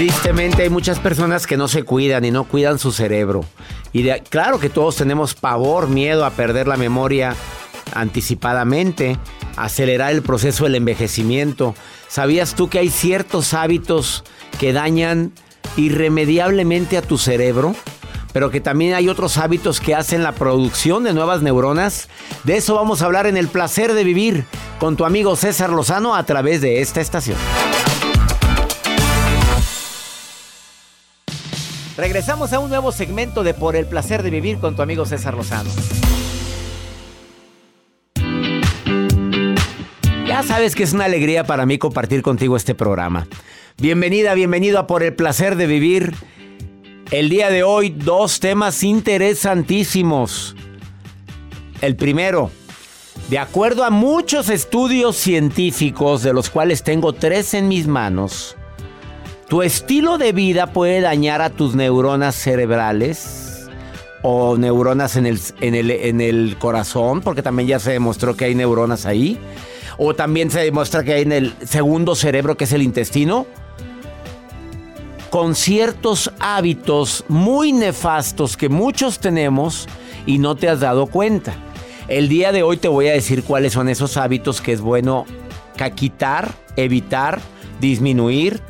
Tristemente hay muchas personas que no se cuidan y no cuidan su cerebro. Y claro que todos tenemos pavor, miedo a perder la memoria anticipadamente, acelerar el proceso del envejecimiento. ¿Sabías tú que hay ciertos hábitos que dañan irremediablemente a tu cerebro? Pero que también hay otros hábitos que hacen la producción de nuevas neuronas. De eso vamos a hablar en El placer de vivir con tu amigo César Lozano a través de esta estación. Regresamos a un nuevo segmento de Por el placer de vivir con tu amigo César Lozano. Ya sabes que es una alegría para mí compartir contigo este programa. Bienvenida, bienvenido a Por el placer de vivir. El día de hoy dos temas interesantísimos. El primero, de acuerdo a muchos estudios científicos, de los cuales tengo tres en mis manos, tu estilo de vida puede dañar a tus neuronas cerebrales o neuronas en el, en el, en el corazón, porque también ya se demostró que hay neuronas ahí. O también se demuestra que hay en el segundo cerebro, que es el intestino. Con ciertos hábitos muy nefastos que muchos tenemos y no te has dado cuenta. El día de hoy te voy a decir cuáles son esos hábitos que es bueno quitar, evitar, disminuir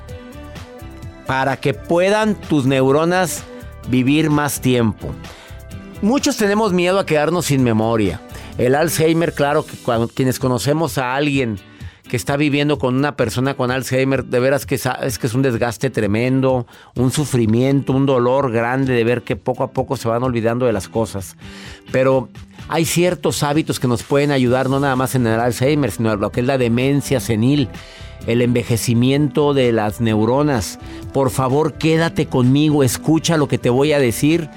para que puedan tus neuronas vivir más tiempo. Muchos tenemos miedo a quedarnos sin memoria. El Alzheimer, claro, que cuando, quienes conocemos a alguien que está viviendo con una persona con Alzheimer, de veras que sabes que es un desgaste tremendo, un sufrimiento, un dolor grande de ver que poco a poco se van olvidando de las cosas. Pero hay ciertos hábitos que nos pueden ayudar no nada más en el Alzheimer, sino lo que es la demencia senil, el envejecimiento de las neuronas. Por favor, quédate conmigo, escucha lo que te voy a decir.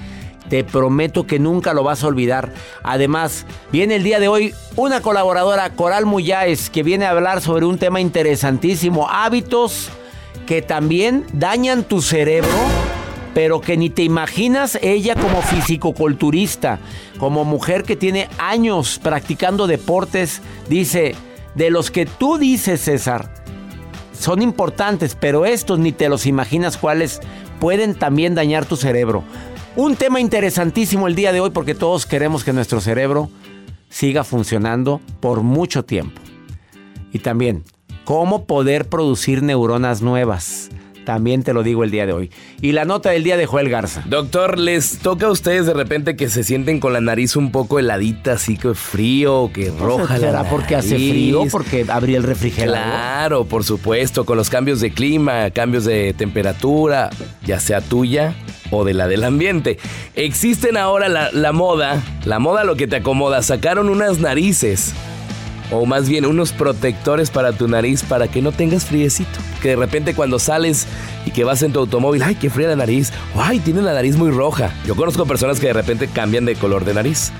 Te prometo que nunca lo vas a olvidar. Además, viene el día de hoy una colaboradora, Coral Muyáez, que viene a hablar sobre un tema interesantísimo, hábitos que también dañan tu cerebro, pero que ni te imaginas ella como fisicoculturista, como mujer que tiene años practicando deportes, dice, de los que tú dices, César, son importantes, pero estos ni te los imaginas cuáles pueden también dañar tu cerebro. Un tema interesantísimo el día de hoy porque todos queremos que nuestro cerebro siga funcionando por mucho tiempo. Y también, cómo poder producir neuronas nuevas. También te lo digo el día de hoy. Y la nota del día de Joel Garza. Doctor, ¿les toca a ustedes de repente que se sienten con la nariz un poco heladita, así que frío, que roja la ¿Será porque hace nariz? frío? Porque abrí el refrigerador. Claro, por supuesto, con los cambios de clima, cambios de temperatura, ya sea tuya o de la del ambiente. Existen ahora la, la moda, la moda lo que te acomoda, sacaron unas narices. O más bien unos protectores para tu nariz para que no tengas friecito. Que de repente cuando sales y que vas en tu automóvil, ay, qué fría la nariz. o, Ay, tiene la nariz muy roja. Yo conozco personas que de repente cambian de color de nariz.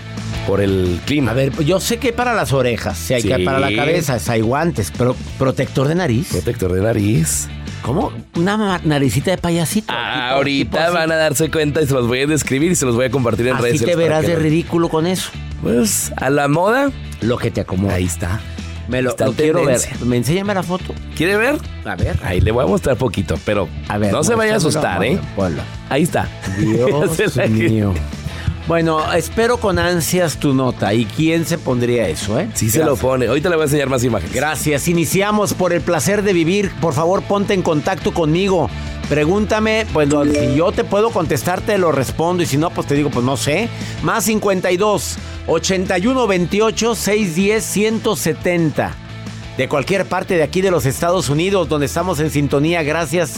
por el clima. A ver, yo sé que para las orejas, si hay que para la cabeza, hay guantes, pero protector de nariz. Protector de nariz. ¿Cómo? Una naricita de payasito. Ah, Tipo- ahorita tipo van a darse cuenta y se los voy a describir y se los voy a compartir en redes Así te sociales para verás de lo- ridículo con eso. Pues a la moda. Lo que te acomoda. Ahí está. Me lo, está lo quiero ver. Me enséñame la foto. ¿Quiere ver? A ver. Ahí le voy a mostrar poquito, pero A ver. no se vaya a asustar, ¿eh? ponlo. Ahí está. Dios mío. Bueno, espero con ansias tu nota. ¿Y quién se pondría eso, eh? Sí se lo pone. Ahorita le voy a enseñar más imágenes. Gracias. Iniciamos por el placer de vivir. Por favor, ponte en contacto conmigo. Pregúntame, pues si yo te puedo contestar, te lo respondo. Y si no, pues te digo, pues no sé. Más 52 81 28 610 170. De cualquier parte de aquí de los Estados Unidos, donde estamos en sintonía, gracias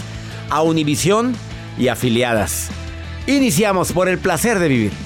a Univisión y afiliadas. Iniciamos por el placer de vivir.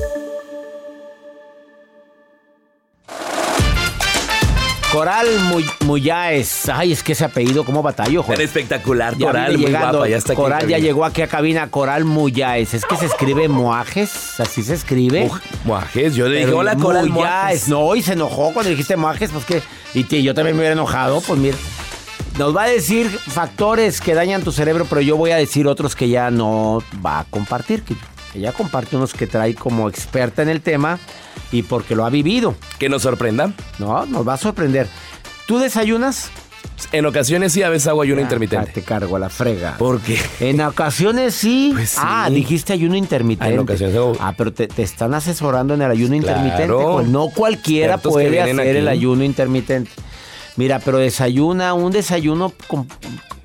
Coral Muy- Muyáez. Ay, es que ese apellido, ¿cómo batallo, joder? espectacular, Ya Coral, muy llegando. guapa, ya está aquí. Coral ya llegó aquí a cabina. Coral Muyáez. Es que se escribe Moajes, así se escribe. Muajes, yo le dije, hola Coral Muyáez. No, y se enojó cuando dijiste Moajes, pues que. Y yo también me hubiera enojado, pues mira. Nos va a decir factores que dañan tu cerebro, pero yo voy a decir otros que ya no va a compartir. Que ella comparte unos que trae como experta en el tema y porque lo ha vivido. Que nos sorprenda. No, nos va a sorprender. ¿Tú desayunas? En ocasiones sí, a veces hago ayuno Ah, intermitente. Te cargo a la frega. ¿Por qué? En ocasiones sí. Pues sí. Ah, dijiste ayuno intermitente. Ah, en ocasiones hago- Ah, pero te, te están asesorando en el ayuno Claro. intermitente. Pues no cualquiera puede hacer el ayuno intermitente. Mira, pero desayuna un desayuno con-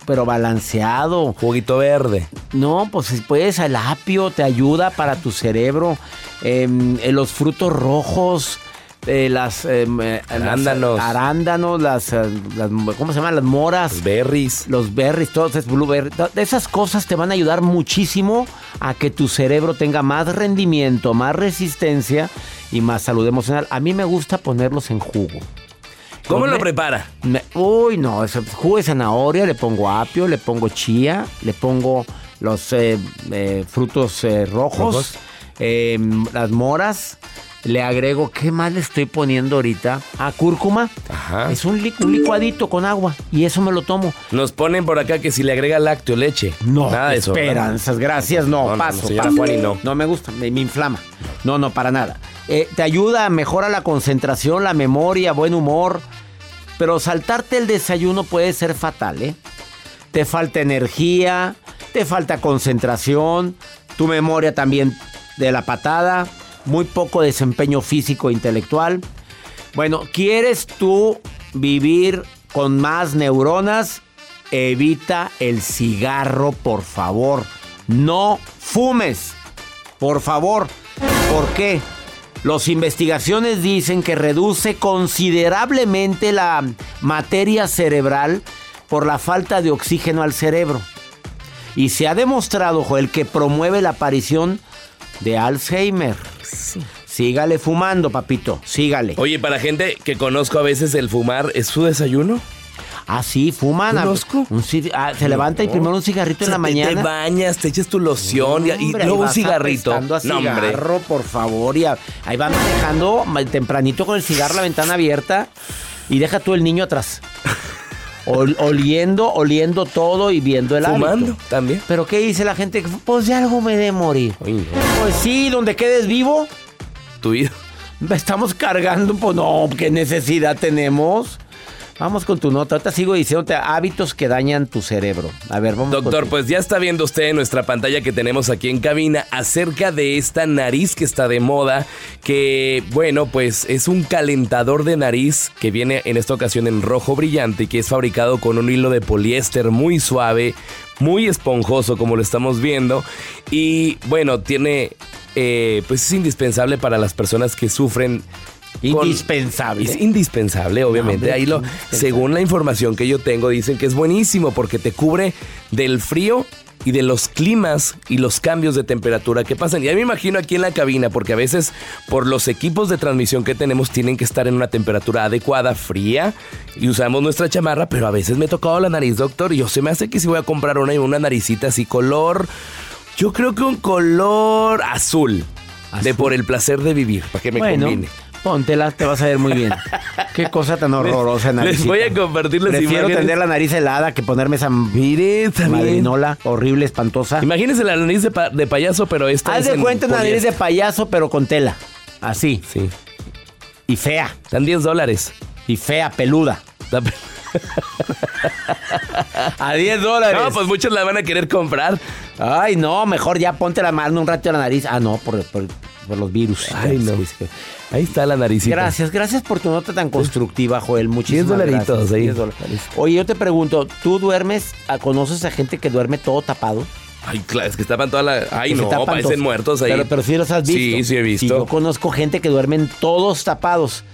pero balanceado. Juguito verde. No, pues puedes el apio, te ayuda para tu cerebro. Em, eh, los frutos rojos, eh, las, em, eh, las, Arándanos. arándanos, las, eh, las- ¿cómo se llaman? Las moras Los berries. los berries, todos es blueberry, to- esas cosas te van a ayudar muchísimo a que tu cerebro tenga más rendimiento, más resistencia y más salud emocional. A mí me gusta ponerlos en jugo. ¿Cómo lo prepara? me- uy, no, es jugo de zanahoria, le pongo apio, le pongo chía, le pongo los eh, eh, frutos eh, rojos, Rojos. las moras. Le agrego, ¿qué más le estoy poniendo ahorita? A cúrcuma. Ajá. Es un, li- un licuadito con agua y eso me lo tomo. Nos ponen por acá que si le agrega lácteo, leche. No, Nada de eso. ¿verdad? esperanzas, gracias, no, paso, señora paso. Juani, no. No me gusta, me, me inflama. No, no, para nada. Eh, te ayuda, mejora la concentración, la memoria, buen humor. Pero saltarte el desayuno puede ser fatal, ¿eh? Te falta energía, te falta concentración, tu memoria también de la patada, muy poco desempeño físico e intelectual. Bueno, ¿quieres tú vivir con más neuronas? Evita el cigarro, por favor. No fumes, por favor. ¿Por qué? Las investigaciones dicen que reduce considerablemente la materia cerebral por la falta de oxígeno al cerebro. Y se ha demostrado, Joel, que promueve la aparición de Alzheimer. Sígale fumando, papito, sígale. Oye, para gente que conozco a veces el fumar, ¿es su desayuno? Ah, sí, fuman. Conozco. un ah, se levanta y primero un cigarrito O sea, en la te- mañana. Te bañas, te echas tu loción y- luego un cigarrito. a No, hombre. cigarro, por favor. Y a- ahí van manejando ma- tempranito con el cigarro, la ventana abierta. Y deja tú el niño atrás. Ol- oliendo, oliendo todo y viendo el Fumando hábito. también. Pero ¿qué dice la gente? Pues de algo me de morir. Pues sí, donde quedes vivo, Tu vida. estamos cargando. Pues no, ¿qué necesidad tenemos? Vamos con tu nota. Ahorita sigo diciéndote hábitos que dañan tu cerebro. A ver, vamos Doctor, con pues ya está viendo usted en nuestra pantalla que tenemos aquí en cabina acerca de esta nariz que está de moda, que bueno, pues es un calentador de nariz que viene en esta ocasión en rojo brillante y que es fabricado con un hilo de poliéster muy suave, muy esponjoso como lo estamos viendo y bueno, tiene, eh, pues es indispensable para las personas que sufren con- Indispensable. Es indispensable, obviamente. Ahí lo, según la información que yo tengo, dicen que es buenísimo porque te cubre del frío y de los climas y los cambios de temperatura que pasan. Y ahí me imagino aquí en la cabina, porque a veces por los equipos de transmisión que tenemos tienen que estar en una temperatura adecuada, fría, y usamos nuestra chamarra, pero a veces me he tocado la nariz, doctor, y yo se me hace que si voy a comprar una, una naricita así color, yo creo que un color azul, de por el placer de vivir, para que me bueno, combine. Póntela, te vas a ver muy bien. Qué cosa tan horrorosa, Les naricita. voy a compartir las Prefiero imágenes. tener la nariz helada que ponerme esa madrinola horrible, espantosa. Imagínense la nariz de, pa- de payaso, pero esta Haz es de en cuenta una nariz de payaso, pero con tela. Así. Sí. Y fea. Están 10 dólares. Y fea, peluda. A 10 dólares. No, pues muchos la van a querer comprar. Ay, no, mejor ya ponte la mano un rato a la nariz. Ah, no, por, por- por los virus. Ay, no. Sí, sí. Ahí está la naricita. Gracias, gracias por tu nota tan constructiva, Joel. Muchísimas 10 dolaritos gracias. ahí. 10 dólares. Oye, yo te pregunto, ¿tú duermes, a- conoces a gente que duerme todo tapado? Ay, claro, es que tapan toda la. Ay, no, parecen muertos ahí. Pero, pero sí los has visto. Sí, sí he visto. Y yo conozco gente que duermen todos tapados.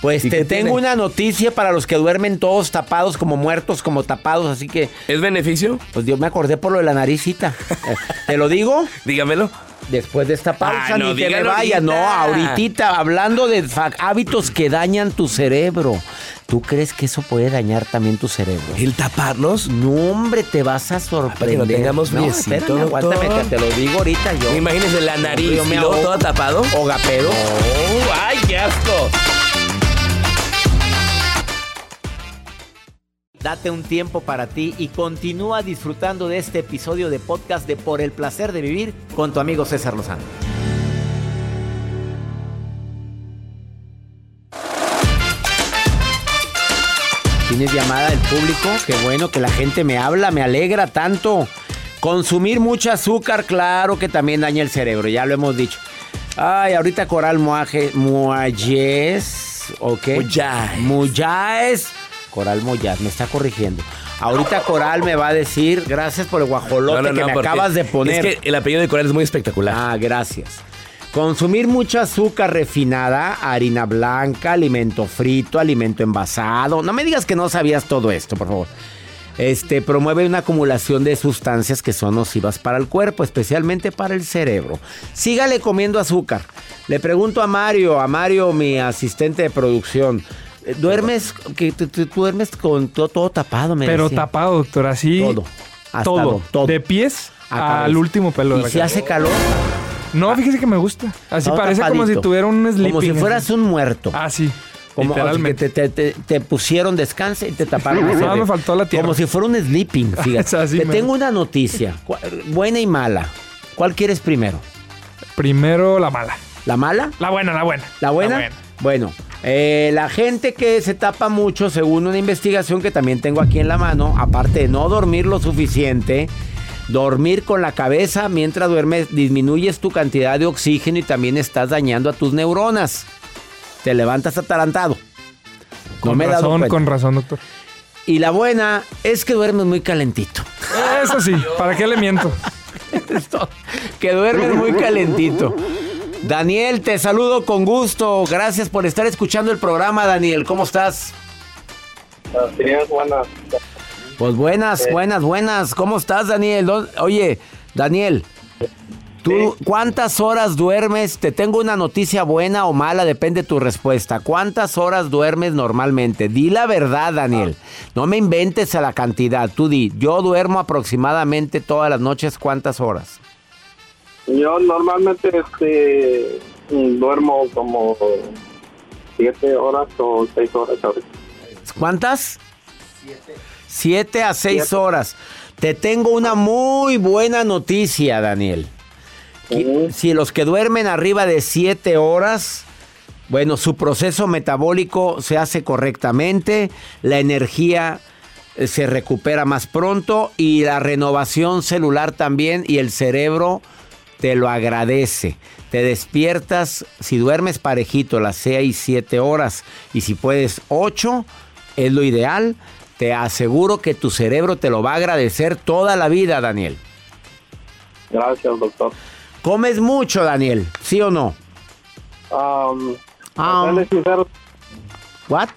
Pues ¿Y te tengo tiene? una noticia para los que duermen todos tapados, como muertos, como tapados, así que, ¿Es beneficio? pues yo me acordé por lo de la naricita. ¿Te lo digo? Dígamelo. Después de esta pausa, Ah, no, ni que me dígalo vaya. ahorita. No, ahorita, hablando de hábitos que dañan tu cerebro. ¿Tú crees que eso puede dañar también tu cerebro? ¿El taparnos? No, hombre, te vas a para sorprender. que no tengamos no, friecito, espérame, aguántame, que te lo digo ahorita yo. Imagínense la nariz yo me ahogo. todo tapado. Hogapedo. Oh, ¡Ay, qué asco! Date un tiempo para ti y continúa disfrutando de este episodio de podcast de Por el placer de vivir con tu amigo César Lozano. ¿Tienes llamada del público? Qué bueno que la gente me habla, me alegra tanto. Consumir mucho azúcar, claro que también daña el cerebro, ya lo hemos dicho. Ay, ahorita Coral Moaje, Moayes, ¿ok? Moyáez. Moyáez. Coral Moyáez, me está corrigiendo. Ahorita Coral me va a decir, gracias por el guajolote que me acabas de poner. Es que el apellido de Coral es muy espectacular. Ah, gracias. Consumir mucha azúcar refinada, harina blanca, alimento frito, alimento envasado. No me digas que no sabías todo esto, por favor. Este promueve una acumulación de sustancias que son nocivas para el cuerpo, especialmente para el cerebro. Sígale comiendo azúcar. Le pregunto a Mario, a Mario, mi asistente de producción. Eh, ¿Duermes, que tú, duermes con todo, todo tapado? Me Pero decía. tapado, doctor, así. Todo. Hasta Todo. todo. De pies A al último pelo de ¿Y la si hace calor? No, fíjese que me gusta. Así Todo parece como si tuviera un sleeping. Como si fueras un muerto. Ah, sí. Como que literalmente. te, te- te- te pusieron descanse y te taparon. No, de- me faltó la tierra. Como si fuera un sleeping, fíjate. Te tengo una noticia, buena y mala. ¿Cuál quieres primero? Primero la mala. ¿La mala? La buena, la buena. ¿La buena? Bueno, eh, la gente que se tapa mucho, según una investigación que también tengo aquí en la mano, aparte de no dormir lo suficiente, dormir con la cabeza mientras duermes, disminuyes tu cantidad de oxígeno y también estás dañando a tus neuronas. Te levantas atarantado. No Con me razón, con razón, doctor. Y la buena es que duermes muy calentito. Eso sí, ¿para qué le miento? Esto, que duermes muy calentito. Daniel, te saludo con gusto. Gracias por estar escuchando el programa, Daniel. ¿Cómo estás? Buenas. Pues buenas, buenas, buenas. ¿Cómo estás, Daniel? ¿Dó- Oye, Daniel, ¿Tú cuántas horas duermes? Te tengo una noticia buena o mala, depende de tu respuesta. ¿Cuántas horas duermes normalmente? Di la verdad, Daniel. No me inventes a la cantidad. Tú di, yo duermo aproximadamente todas las noches, ¿cuántas horas? Yo normalmente este, duermo como siete horas o seis horas. ¿Cuántas? Siete a seis horas. Te tengo una muy buena noticia, Daniel. Si los que duermen arriba de siete horas, bueno, su proceso metabólico se hace correctamente, la energía eh, se recupera más pronto y la renovación celular también y el cerebro te lo agradece. Te despiertas, si duermes parejito las 6, 7 horas y si puedes 8, es lo ideal. Te aseguro que tu cerebro te lo va a agradecer toda la vida, Daniel. Gracias, doctor. ¿Comes mucho, Daniel? ¿Sí o no? Um, Ah. serle sincero, ¿What?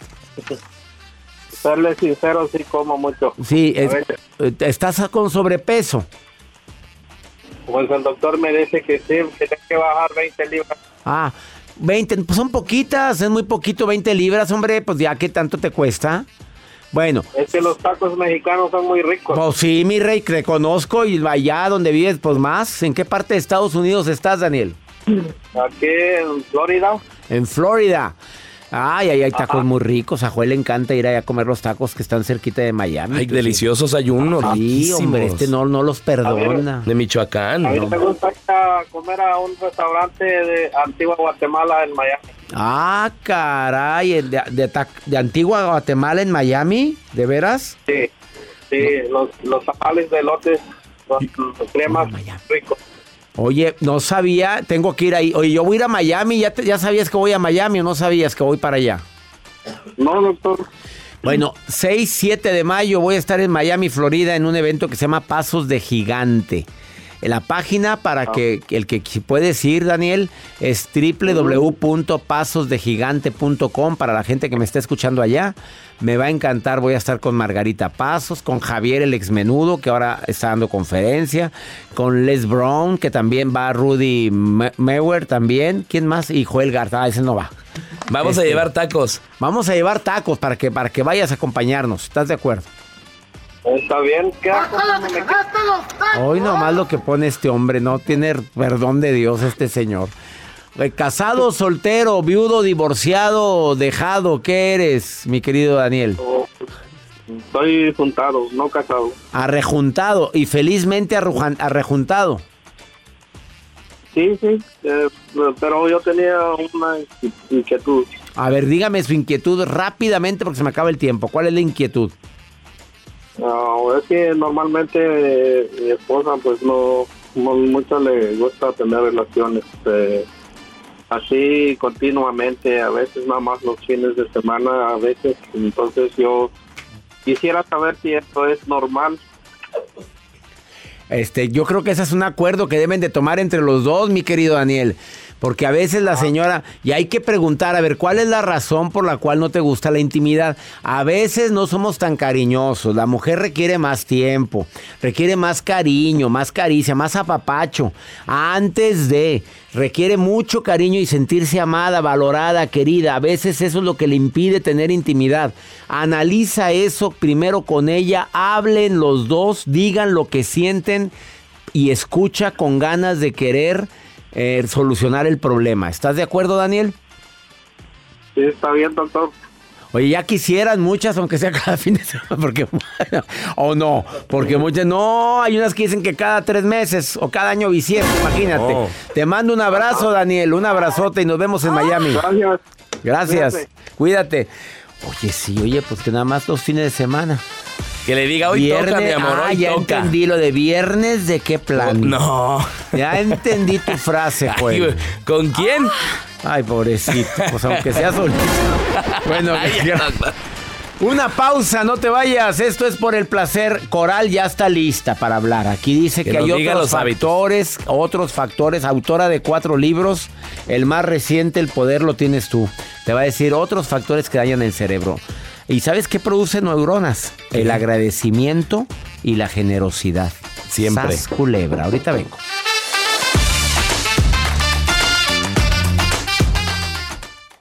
serle sincero, sí como mucho. Sí, es- estás con sobrepeso. Pues el doctor me dice que sí, que tengo que bajar 20 libras. Ah, 20, pues son poquitas, es muy poquito, 20 libras, hombre, pues ya que tanto te cuesta. Bueno, Es que los tacos mexicanos son muy ricos. pues sí, mi rey, te conozco y allá donde vives, pues más. ¿En qué parte de Estados Unidos estás, Daniel? Aquí en Florida. En Florida. Ay, ay, hay tacos muy ricos. A Joel le encanta ir allá a comer los tacos que están cerquita de Miami. Ay, sí. deliciosos hay unos. Sí, hombre, este no, no los perdona. De Michoacán. A mí ¿no? me gusta a comer a un restaurante de Antigua Guatemala en Miami. Ah, caray, el de, de de Antigua Guatemala en Miami, ¿de veras? Sí, sí, los, los tamales de lotes, los, los cremas ricos. Oye, no sabía, tengo que ir ahí. Oye, yo voy a ir a Miami, ¿ya, te- ya sabías que voy a Miami o no sabías que voy para allá? No, doctor. Bueno, 6, 7 de mayo voy a estar en Miami, Florida, en un evento que se llama Pasos de Gigante. En la página para que que el que puedes ir, Daniel, es www.pasosdegigante.com para la gente que me está escuchando allá. Me va a encantar, voy a estar con Margarita Pasos, con Javier el exmenudo, que ahora está dando conferencia, con Les Brown, que también va, Rudy Me- Meuer también. ¿Quién más? Y Joel Garza, ah, ese no va. Vamos a Este- llevar tacos. Vamos a llevar tacos para que, para que vayas a acompañarnos. ¿Estás de acuerdo? Está bien. ¿Qué hago? Hoy nomás lo que pone este hombre, no tiene perdón de Dios este señor. Eh, Casado, soltero, viudo, divorciado, dejado, ¿qué eres, mi querido Daniel? Estoy juntado, no casado. Arrejuntado y felizmente arrejuntado. Sí, sí, eh, pero yo tenía una inquietud. A ver, dígame su inquietud rápidamente porque se me acaba el tiempo. ¿Cuál es la inquietud? Ah, es que normalmente eh, mi esposa pues no, no mucho le gusta tener relaciones eh, así continuamente, a veces nada más los fines de semana, a veces. Entonces yo quisiera saber si esto es normal. Este, yo creo que ese es un acuerdo que deben de tomar entre los dos, mi querido Daniel. Porque a veces la señora, y hay que preguntar, a ver, ¿cuál es la razón por la cual no te gusta la intimidad? A veces no somos tan cariñosos, la mujer requiere más tiempo, requiere más cariño, más caricia, más apapacho. Antes de, requiere mucho cariño y sentirse amada, valorada, querida. A veces eso es lo que le impide tener intimidad. Analiza eso primero con ella, hablen los dos, digan lo que sienten y escucha con ganas de querer eh, solucionar el problema. ¿Estás de acuerdo, Daniel? Sí, está bien, doctor. Oye, ya quisieran muchas, aunque sea cada fin de semana, porque o no, porque muchas no, hay unas que dicen que cada tres meses o cada año bisiesto, imagínate. No. Te mando un abrazo, Daniel, un abrazote y nos vemos en Miami. Gracias. Gracias, Cuídate. cuídate. Oye, sí, oye, pues que nada más dos fines de semana. Que le diga, hoy toca, mi amor, ah, hoy ya toca. entendí lo de viernes, ¿de qué plan? No. Ya entendí tu frase, Ay, güey, ¿Con quién? Ay, pobrecito, pues aunque sea solito. Bueno, Ay, una pausa, no te vayas. Esto es por el placer. Coral ya está lista para hablar. Aquí dice Que hay otros hábitos. factores, otros factores. Autora de cuatro libros. El más reciente, El poder lo tienes tú. Te va a decir otros factores que dañan el cerebro. ¿Y sabes qué produce neuronas? El agradecimiento y la generosidad. Siempre. Sas culebra. Ahorita vengo.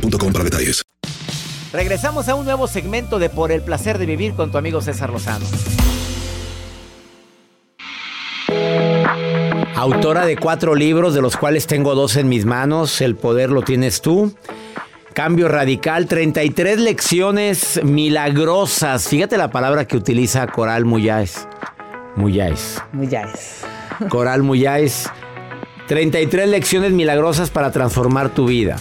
boostmobile.com para detalles. Regresamos a un nuevo segmento de Por el placer de vivir con tu amigo César Lozano. Autora de cuatro libros, de los cuales tengo dos en mis manos. El poder lo tienes tú. Cambio radical, 33 lecciones milagrosas. Fíjate la palabra que utiliza Coral Muyáez. Muyáez. Muyáez. Coral Muyáez. 33 lecciones milagrosas para transformar tu vida.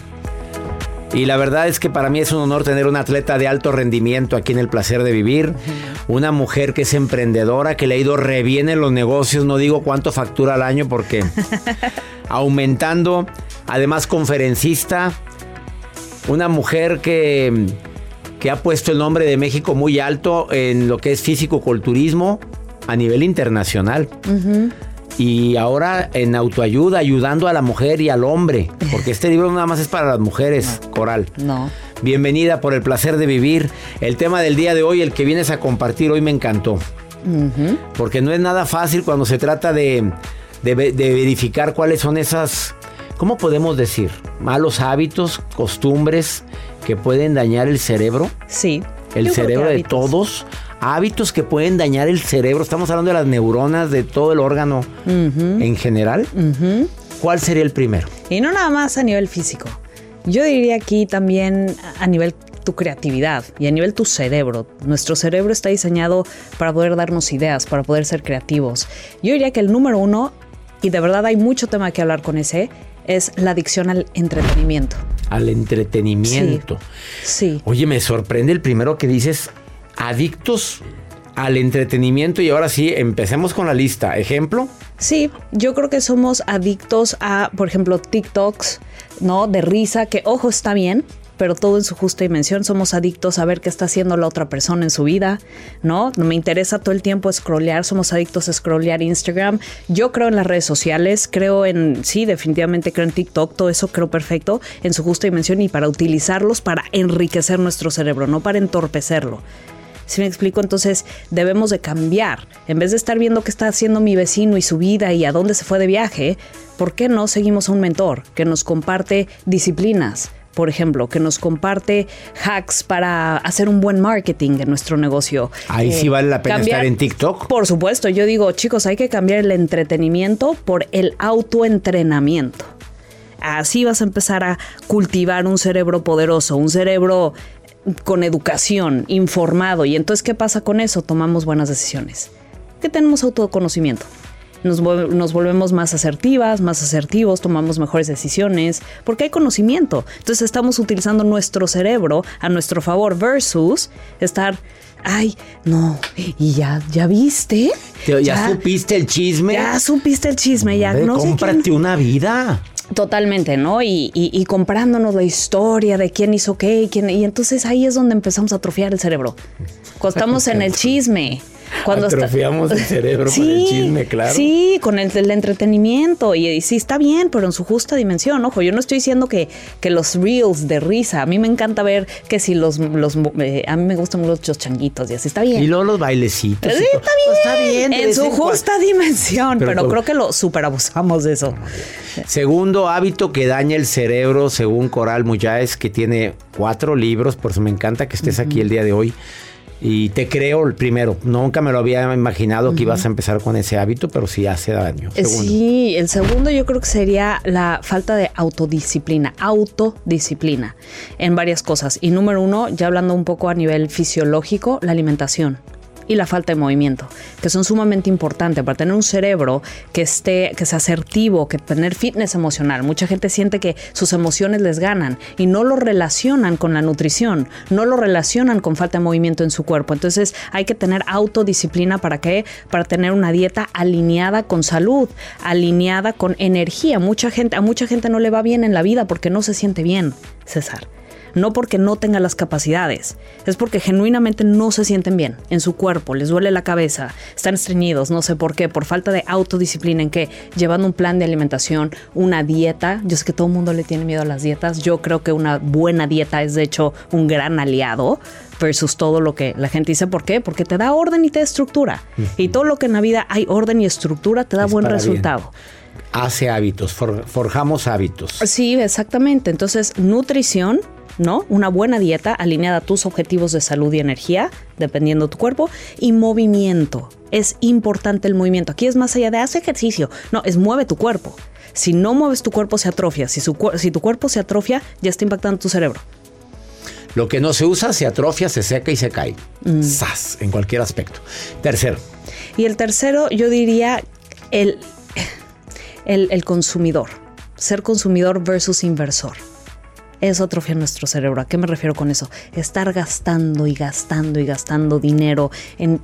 Y la verdad es que para mí es un honor tener una atleta de alto rendimiento aquí en el placer de vivir. Una mujer que es emprendedora, que le ha ido re bien en los negocios. No digo cuánto factura al año porque aumentando. Además conferencista. Una mujer que, que ha puesto el nombre de México muy alto en lo que es físico-culturismo a nivel internacional. Y ahora en autoayuda, ayudando a la mujer y al hombre. Porque este libro nada más es para las mujeres, Coral. No. Bienvenida por el placer de vivir. El tema del día de hoy, el que vienes a compartir hoy, me encantó. Porque no es nada fácil cuando se trata de, de ve- de verificar cuáles son esas, ¿cómo podemos decir? Malos hábitos, costumbres que pueden dañar el cerebro. Sí. El Yo cerebro de todos. Hábitos que pueden dañar el cerebro. Estamos hablando de las neuronas, de todo el órgano en general. ¿Cuál sería el primero? Y no nada más a nivel físico. Yo diría aquí también a nivel tu creatividad y a nivel tu cerebro. Nuestro cerebro está diseñado para poder darnos ideas, para poder ser creativos. Yo diría que el número uno, y de verdad hay mucho tema que hablar con ese, es la adicción al entretenimiento. Al entretenimiento. Sí. Oye, me sorprende el primero que dices, adictos al entretenimiento. Y ahora sí, empecemos con la lista. Ejemplo. Sí, yo creo que somos adictos a, por ejemplo, TikToks, ¿no? De risa, que ojo, está bien, pero todo en su justa dimensión. Somos adictos a ver qué está haciendo la otra persona en su vida, ¿no? Me interesa todo el tiempo scrollear, somos adictos a scrollear Instagram. Yo creo en las redes sociales, creo en, sí, definitivamente creo en TikTok, todo eso creo perfecto en su justa dimensión y para utilizarlos para enriquecer nuestro cerebro, no para entorpecerlo. Si me explico, entonces debemos de cambiar. En vez de estar viendo qué está haciendo mi vecino y su vida y a dónde se fue de viaje, ¿por qué no seguimos a un mentor que nos comparte disciplinas? Por ejemplo, que nos comparte hacks para hacer un buen marketing en nuestro negocio. Ahí sí vale la pena estar en TikTok. Por supuesto, yo digo, chicos, hay que cambiar el entretenimiento por el autoentrenamiento. Así vas a empezar a cultivar un cerebro poderoso, un cerebro con educación, informado. Y entonces, ¿qué pasa con eso? Tomamos buenas decisiones. Que tenemos autoconocimiento. Nos, vol- nos volvemos más asertivas, más asertivos, tomamos mejores decisiones, porque hay conocimiento. Entonces estamos utilizando nuestro cerebro a nuestro favor versus estar, ay, no, y ya, ya viste. Te- ¿Ya, supiste el chisme? Ya supiste el chisme, ya Hombre, no sé cómprate quién- una vida. Totalmente, ¿no? Y, y- y comprándonos la historia de quién hizo qué y quién. Y entonces ahí es donde empezamos a atrofiar el cerebro. Cuando estamos en el chisme. Cuando está- Atrofiamos el cerebro con el chisme, claro. Sí, con el, el entretenimiento. Y, y sí está bien, pero en su justa dimensión. Ojo, yo no estoy diciendo que, que los reels de risa. A mí me encanta ver que si los. los eh, a mí me gustan mucho los changuitos y así está bien. Y luego los bailecitos. Sí, está bien. Está bien. En su justa dimensión. Pero creo que lo superabusamos de eso. Segundo hábito que daña el cerebro, según Coral Muyáez, que tiene cuatro libros, por eso me encanta que estés aquí el día de hoy. Y te creo el primero. Nunca me lo había imaginado que ibas a empezar con ese hábito, pero sí hace daño. Eh, Segundo. Sí, el segundo yo creo que sería la falta de autodisciplina, autodisciplina en varias cosas. Y número uno, ya hablando un poco a nivel fisiológico, la alimentación y la falta de movimiento, que son sumamente importantes para tener un cerebro que esté, que sea asertivo, que tener fitness emocional. Mucha gente siente que sus emociones les ganan y no lo relacionan con la nutrición, no lo relacionan con falta de movimiento en su cuerpo. Entonces hay que tener autodisciplina para qué? Para tener una dieta alineada con salud, alineada con energía. Mucha gente, a mucha gente no le va bien en la vida porque no se siente bien, César no porque no tenga las capacidades, es porque genuinamente no se sienten bien en su cuerpo, les duele la cabeza, están estreñidos, no sé por qué, por falta de autodisciplina en que llevando un plan de alimentación, una dieta, yo sé que todo el mundo le tiene miedo a las dietas, yo creo que una buena dieta es de hecho un gran aliado versus todo lo que la gente dice, ¿por qué? Porque te da orden y te da estructura. Y todo lo que en la vida hay orden y estructura te da Es buen bien. resultado. Hace hábitos, for- forjamos hábitos. Sí, exactamente. Entonces, nutrición, ¿no? Una buena dieta alineada a tus objetivos de salud y energía, dependiendo de tu cuerpo, y movimiento. Es importante el movimiento. Aquí es más allá de hacer ejercicio. No, es mueve tu cuerpo. Si no mueves tu cuerpo, se atrofia. Si, su si tu cuerpo se atrofia, ya está impactando tu cerebro. Lo que no se usa se atrofia, se seca y se cae. ¡Sas! En cualquier aspecto. Tercero, Y el tercero, yo diría el, el, el consumidor. Ser consumidor versus inversor. Eso atrofia nuestro cerebro. ¿A qué me refiero con eso? Estar gastando y gastando y gastando dinero en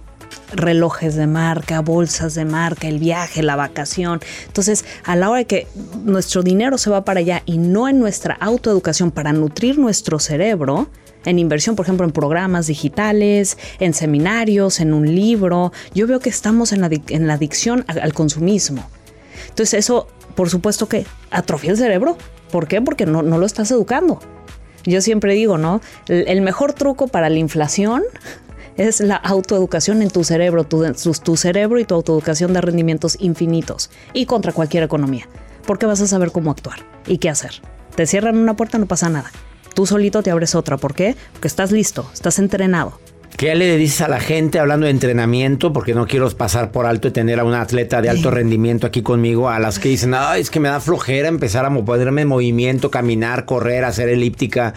relojes de marca, bolsas de marca, el viaje, la vacación. Entonces, a la hora de que nuestro dinero se va para allá y no en nuestra autoeducación para nutrir nuestro cerebro, en inversión, por ejemplo, en programas digitales, en seminarios, en un libro, yo veo que estamos en la, en la adicción al consumismo. Entonces, eso, por supuesto que atrofia el cerebro. ¿Por qué? Porque no, no lo estás educando. Yo siempre digo, ¿no? El, mejor truco para la inflación es la autoeducación en tu cerebro, tu, cerebro y tu autoeducación de rendimientos infinitos y contra cualquier economía. Porque vas a saber cómo actuar y qué hacer. Te cierran una puerta, no pasa nada. Tú solito te abres otra. ¿Por qué? Porque estás listo, estás entrenado. ¿Qué le dices a la gente hablando de entrenamiento? Porque no quiero pasar por alto y tener a una atleta de alto rendimiento aquí conmigo, a las que dicen, ay, es que me da flojera empezar a ponerme en movimiento, caminar, correr, hacer elíptica,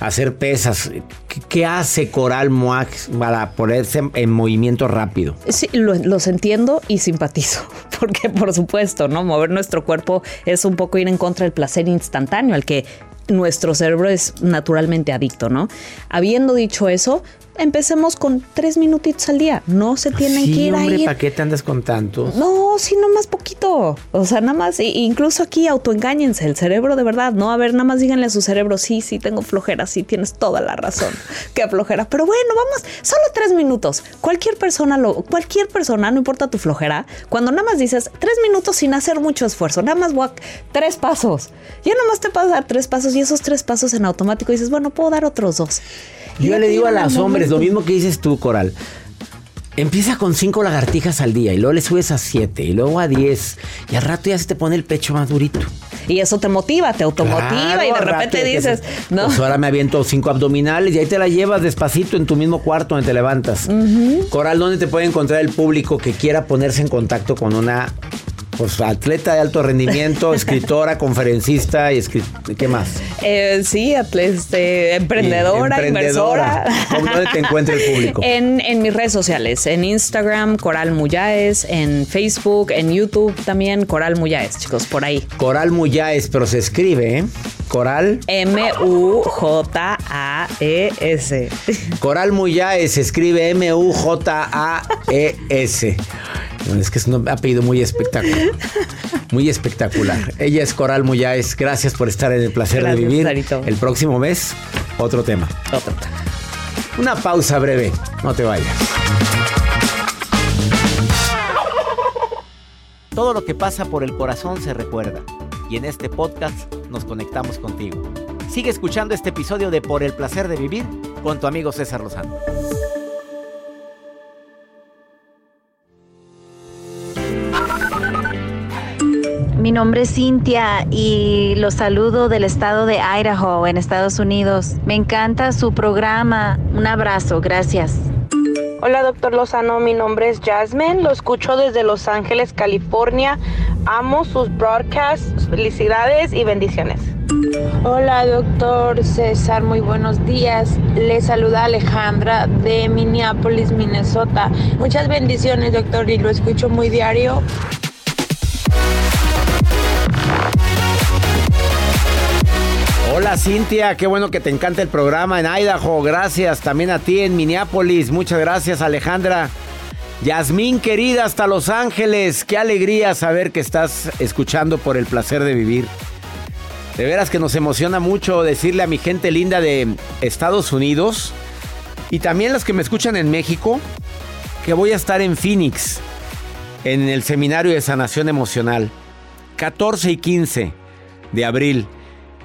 hacer pesas. ¿Qué, qué hace Coral Moax para ponerse en, en movimiento rápido? Sí, lo- los entiendo y simpatizo, porque por supuesto, ¿no? Mover nuestro cuerpo es un poco ir en contra del placer instantáneo al que nuestro cerebro es naturalmente adicto, ¿no? Habiendo dicho eso, empecemos con tres minutitos al día. No se tienen sí, que ir hombre, ahí. ¿para qué te andas con tantos? No, sí, no más poquito. O sea, nada más, incluso aquí autoengáñense, el cerebro de verdad, ¿no? A ver, nada más díganle a su cerebro, sí, sí, tengo flojera, sí, tienes toda la razón. Qué flojera. Pero bueno, vamos, solo tres minutos. Cualquier persona, lo, cualquier persona, no importa tu flojera, cuando nada más dices tres minutos sin hacer mucho esfuerzo, nada más walk, tres pasos. Ya nada más te puedes dar tres pasos y esos tres pasos en automático dices, bueno, puedo dar otros dos. Yo le digo a los hombres lo mismo que dices tú, Coral. Empieza con cinco lagartijas al día y luego le subes a siete y luego a diez y al rato ya se te pone el pecho más durito. Y eso te motiva, te automotiva Claro, y de repente dices, no. Pues ahora me aviento cinco abdominales y ahí te la llevas despacito en tu mismo cuarto donde te levantas. Coral, ¿dónde te puede encontrar el público que quiera ponerse en contacto con una pues, atleta de alto rendimiento, escritora, conferencista y escri- ¿qué más? Eh, sí, este, emprendedora, Emprendedora. inversora. ¿Cómo- dónde te encuentra el público? En, en mis redes sociales, en Instagram, Coral Muyáez, en Facebook, en YouTube también, Coral Muyáez, chicos, por ahí. Coral Muyáez, pero se escribe, ¿eh? Coral. M-U-J-A-E-S. Coral Muyáez se escribe M-U-J-A-E-S. Es que es un apellido muy espectacular. Muy espectacular. Ella es Coral Muyáez. Gracias por estar en el placer Gracias, de vivir. El próximo mes, otro tema. Otro. Una pausa breve. No te vayas. Todo lo que pasa por el corazón se recuerda. Y en este podcast nos conectamos contigo. Sigue escuchando este episodio de Por el placer de vivir con tu amigo César Lozano. Mi nombre es Cintia y los saludo del estado de Idaho, en Estados Unidos. Me encanta su programa. Un abrazo, gracias. Hola, doctor Lozano. Mi nombre es Jasmine. Lo escucho desde Los Ángeles, California. Amo sus broadcasts. Felicidades y bendiciones. Hola, doctor César. Muy buenos días. Le saluda Alejandra de Minneapolis, Minnesota. Muchas bendiciones, doctor, y lo escucho muy diario. Hola Cintia, qué bueno que te encanta el programa en Idaho. Gracias también a ti en Minneapolis. Muchas gracias Alejandra. Yasmín querida hasta Los Ángeles. Qué alegría saber que estás escuchando por el placer de vivir. De veras que nos emociona mucho decirle a mi gente linda de Estados Unidos y también las que me escuchan en México que voy a estar en Phoenix en el seminario de sanación emocional 14 y 15 de abril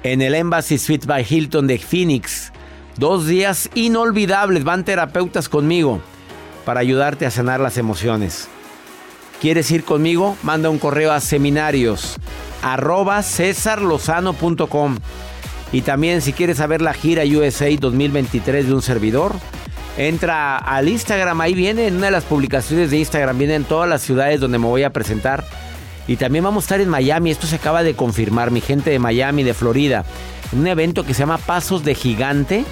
en el Embassy Suite by Hilton de Phoenix. Dos días inolvidables, van terapeutas conmigo para ayudarte a sanar las emociones. ¿Quieres ir conmigo? Manda un correo a seminarios cesarlozano.com y también si quieres saber la gira USA 2023 de un servidor, entra al Instagram, ahí viene en una de las publicaciones de Instagram, vienen todas las ciudades donde me voy a presentar y también vamos a estar en Miami, esto se acaba de confirmar, mi gente de Miami, de Florida, un evento que se llama Pasos de Gigante,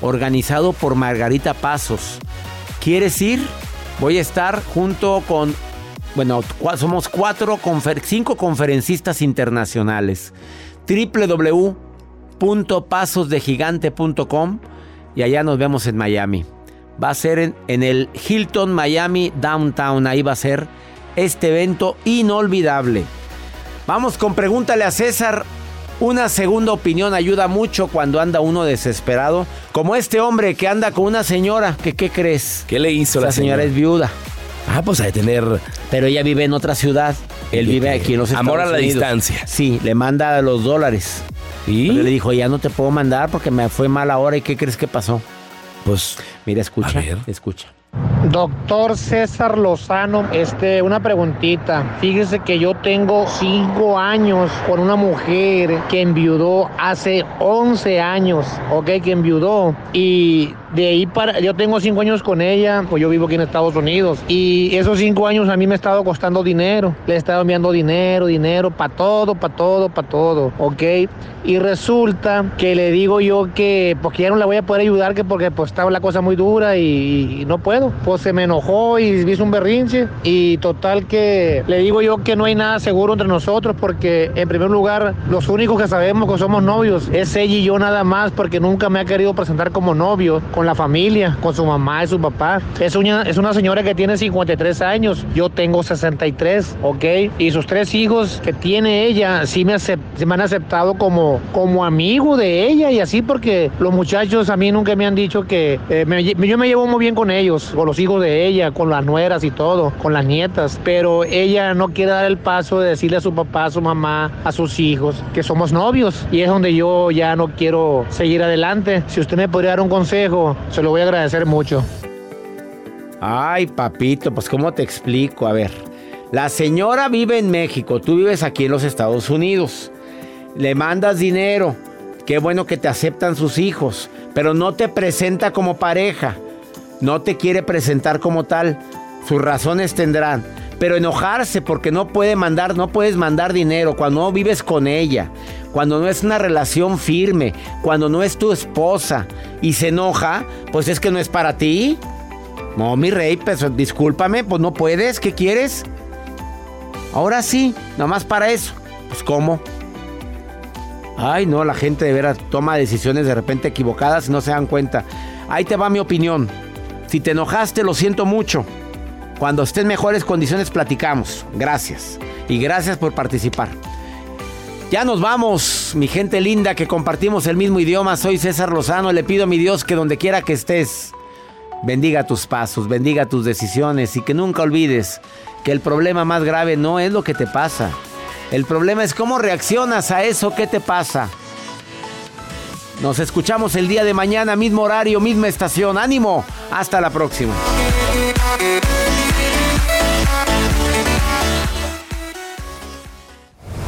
organizado por Margarita Pasos. ¿Quieres ir? Voy a estar junto con, bueno, somos cuatro, cinco conferencistas internacionales. www.pasosdegigante.com y allá nos vemos en Miami. Va a ser en, en el Hilton Miami Downtown, ahí va a ser este evento inolvidable. Vamos con pregúntale a César. Una segunda opinión ayuda mucho cuando anda uno desesperado. Como este hombre que anda con una señora. Que, ¿Qué crees? ¿Qué le hizo la, la señora? es viuda. Ah, pues hay tener. Pero ella vive en otra ciudad. Él vive aquí en los Estados Amor a la Unidos. distancia. Sí, le manda los dólares. ¿Y? Pero le dijo, ya no te puedo mandar porque me fue mal ahora. ¿Y qué crees que pasó? Pues. Mira, escucha. A ver. Escucha. Doctor César Lozano, este, una preguntita. Fíjese que yo tengo cinco años con una mujer que enviudó hace 11 años, ¿ok? Que enviudó. Y de ahí para, yo tengo cinco años con ella, pues yo vivo aquí en Estados Unidos. Y esos cinco años a mí me ha estado costando dinero. Le he estado enviando dinero, dinero, para todo, para todo, para todo, ¿ok? Y resulta que le digo yo que, porque ya no la voy a poder ayudar, que porque pues estaba la cosa muy dura y, no puedo. Pues se me enojó y hizo un berrinche. Y total que le digo yo que no hay nada seguro entre nosotros, porque en primer lugar, los únicos que sabemos que somos novios es ella y yo nada más, porque nunca me ha querido presentar como novio la familia, con su mamá y su papá. Es una, es una señora que tiene 53 años, yo tengo 63, ¿ok? Y sus tres hijos que tiene ella sí me, acep- sí me han aceptado como, como amigo de ella y así porque los muchachos a mí nunca me han dicho que eh, me yo me llevo muy bien con ellos, con los hijos de ella, con las nueras y todo, con las nietas, pero ella no quiere dar el paso de decirle a su papá, a su mamá, a sus hijos que somos novios y es donde yo ya no quiero seguir adelante. Si usted me podría dar un consejo, se lo voy a agradecer mucho. Ay, papito, pues ¿cómo te explico? A ver, la señora vive en México, tú vives aquí en los Estados Unidos. Le mandas dinero, qué bueno que te aceptan sus hijos, pero no te presenta como pareja. No te quiere presentar como tal. Sus razones tendrán. Pero enojarse porque no puede mandar, no puedes mandar dinero cuando no vives con ella, cuando no es una relación firme, cuando no es tu esposa y se enoja, pues es que no es para ti. No, mi rey, pues discúlpame, pues no puedes, ¿qué quieres? Ahora sí, nomás para eso. Pues ¿cómo? Ay, no, la gente de veras toma decisiones de repente equivocadas y no se dan cuenta. Ahí te va mi opinión. Si te enojaste, lo siento mucho. Cuando esté en mejores condiciones platicamos. Gracias. Y gracias por participar. Ya nos vamos, mi gente linda que compartimos el mismo idioma. Soy César Lozano. Le pido a mi Dios que donde quiera que estés, bendiga tus pasos, bendiga tus decisiones y que nunca olvides que el problema más grave no es lo que te pasa. El problema es cómo reaccionas a eso que te pasa. Nos escuchamos el día de mañana, mismo horario, misma estación. Ánimo. Hasta la próxima.